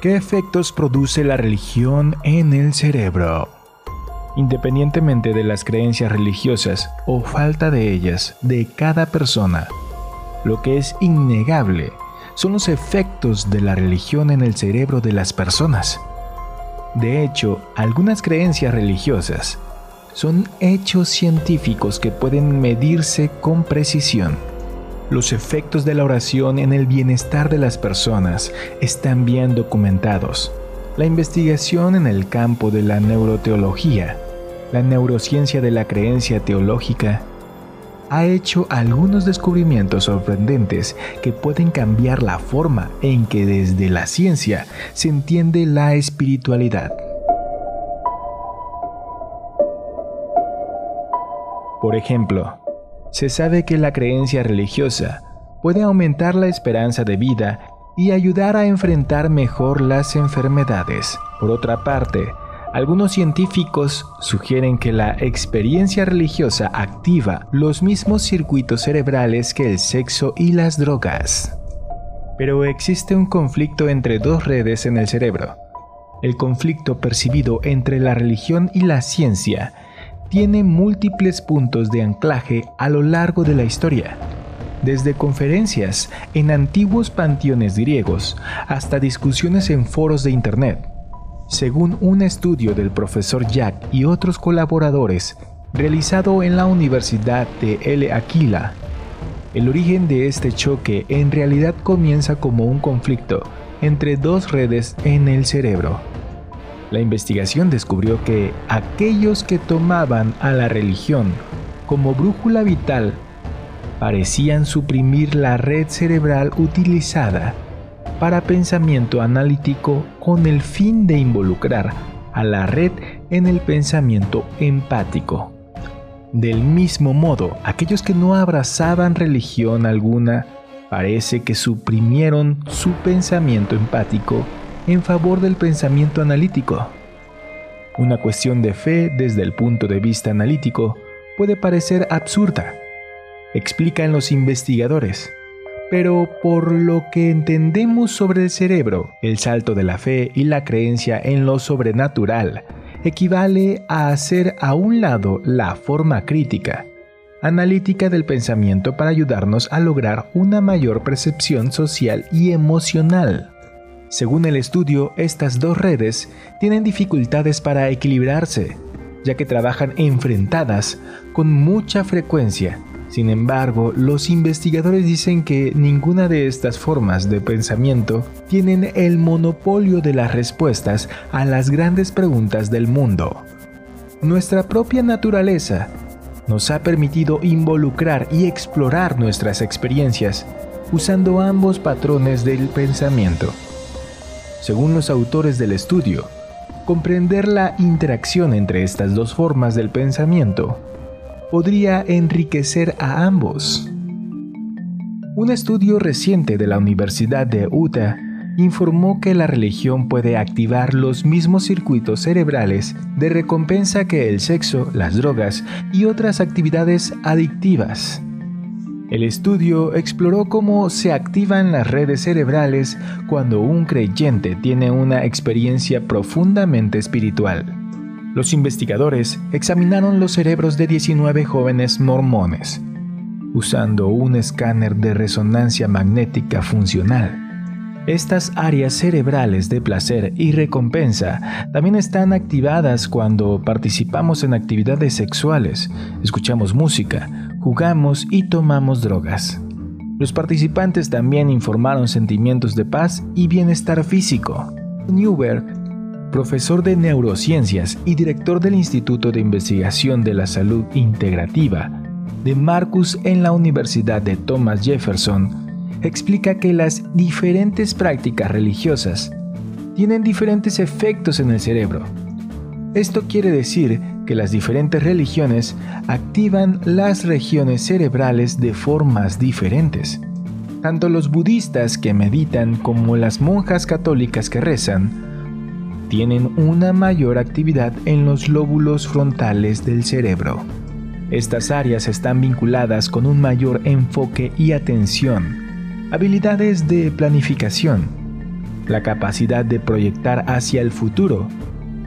¿Qué efectos produce la religión en el cerebro? Independientemente de las creencias religiosas o falta de ellas de cada persona, lo que es innegable son los efectos de la religión en el cerebro de las personas. De hecho, algunas creencias religiosas son hechos científicos que pueden medirse con precisión. Los efectos de la oración en el bienestar de las personas están bien documentados. La investigación en el campo de la neuroteología, la neurociencia de la creencia teológica ha hecho algunos descubrimientos sorprendentes que pueden cambiar la forma en que desde la ciencia se entiende la espiritualidad. Por ejemplo, se sabe que la creencia religiosa puede aumentar la esperanza de vida y ayudar a enfrentar mejor las enfermedades. Por otra parte, algunos científicos sugieren que la experiencia religiosa activa los mismos circuitos cerebrales que el sexo y las drogas. Pero existe un conflicto entre dos redes en el cerebro. El conflicto percibido entre la religión y la ciencia tiene múltiples puntos de anclaje a lo largo de la historia, desde conferencias en antiguos panteones griegos hasta discusiones en foros de Internet según un estudio del profesor Jack y otros colaboradores realizado en la Universidad de El Aquila. El origen de este choque en realidad comienza como un conflicto entre dos redes en el cerebro. La investigación descubrió que aquellos que tomaban a la religión como brújula vital parecían suprimir la red cerebral utilizada para pensamiento analítico con el fin de involucrar a la red en el pensamiento empático. Del mismo modo, aquellos que no abrazaban religión alguna parece que suprimieron su pensamiento empático en favor del pensamiento analítico. Una cuestión de fe desde el punto de vista analítico puede parecer absurda, explican los investigadores pero por lo que entendemos sobre el cerebro, el salto de la fe y la creencia en lo sobrenatural equivale a hacer a un lado la forma crítica, analítica del pensamiento para ayudarnos a lograr una mayor percepción social y emocional. Según el estudio, estas dos redes tienen dificultades para equilibrarse, ya que trabajan enfrentadas con mucha frecuencia sin embargo, los investigadores dicen que ninguna de estas formas de pensamiento tienen el monopolio de las respuestas a las grandes preguntas del mundo. Nuestra propia naturaleza nos ha permitido involucrar y explorar nuestras experiencias usando ambos patrones del pensamiento. Según los autores del estudio, comprender la interacción entre estas dos formas del pensamiento podría enriquecer a ambos. Un estudio reciente de la Universidad de Utah informó que la religión puede activar los mismos circuitos cerebrales de recompensa que el sexo, las drogas y otras actividades adictivas. El estudio exploró cómo se activan las redes cerebrales cuando un creyente tiene una experiencia profundamente espiritual. Los investigadores examinaron los cerebros de 19 jóvenes mormones usando un escáner de resonancia magnética funcional. Estas áreas cerebrales de placer y recompensa también están activadas cuando participamos en actividades sexuales, escuchamos música, jugamos y tomamos drogas. Los participantes también informaron sentimientos de paz y bienestar físico. Newberg profesor de neurociencias y director del Instituto de Investigación de la Salud Integrativa de Marcus en la Universidad de Thomas Jefferson, explica que las diferentes prácticas religiosas tienen diferentes efectos en el cerebro. Esto quiere decir que las diferentes religiones activan las regiones cerebrales de formas diferentes. Tanto los budistas que meditan como las monjas católicas que rezan tienen una mayor actividad en los lóbulos frontales del cerebro. Estas áreas están vinculadas con un mayor enfoque y atención, habilidades de planificación, la capacidad de proyectar hacia el futuro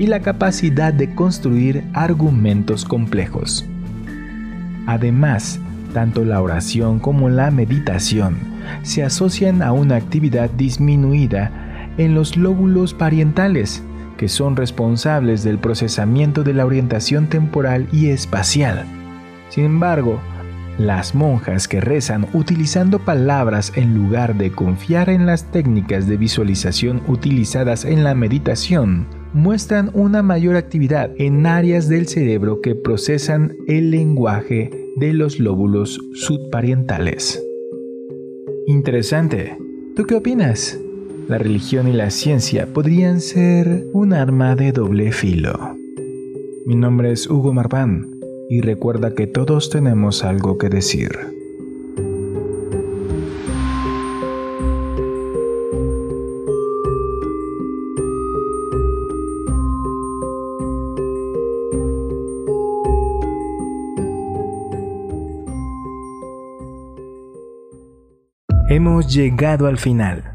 y la capacidad de construir argumentos complejos. Además, tanto la oración como la meditación se asocian a una actividad disminuida en los lóbulos parientales, que son responsables del procesamiento de la orientación temporal y espacial. Sin embargo, las monjas que rezan utilizando palabras en lugar de confiar en las técnicas de visualización utilizadas en la meditación muestran una mayor actividad en áreas del cerebro que procesan el lenguaje de los lóbulos subparientales. Interesante. ¿Tú qué opinas? La religión y la ciencia podrían ser un arma de doble filo. Mi nombre es Hugo Marván y recuerda que todos tenemos algo que decir. Hemos llegado al final.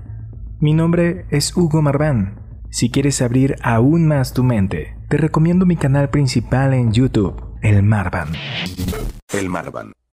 Mi nombre es Hugo Marván. Si quieres abrir aún más tu mente, te recomiendo mi canal principal en YouTube, El Marvan. El Marvan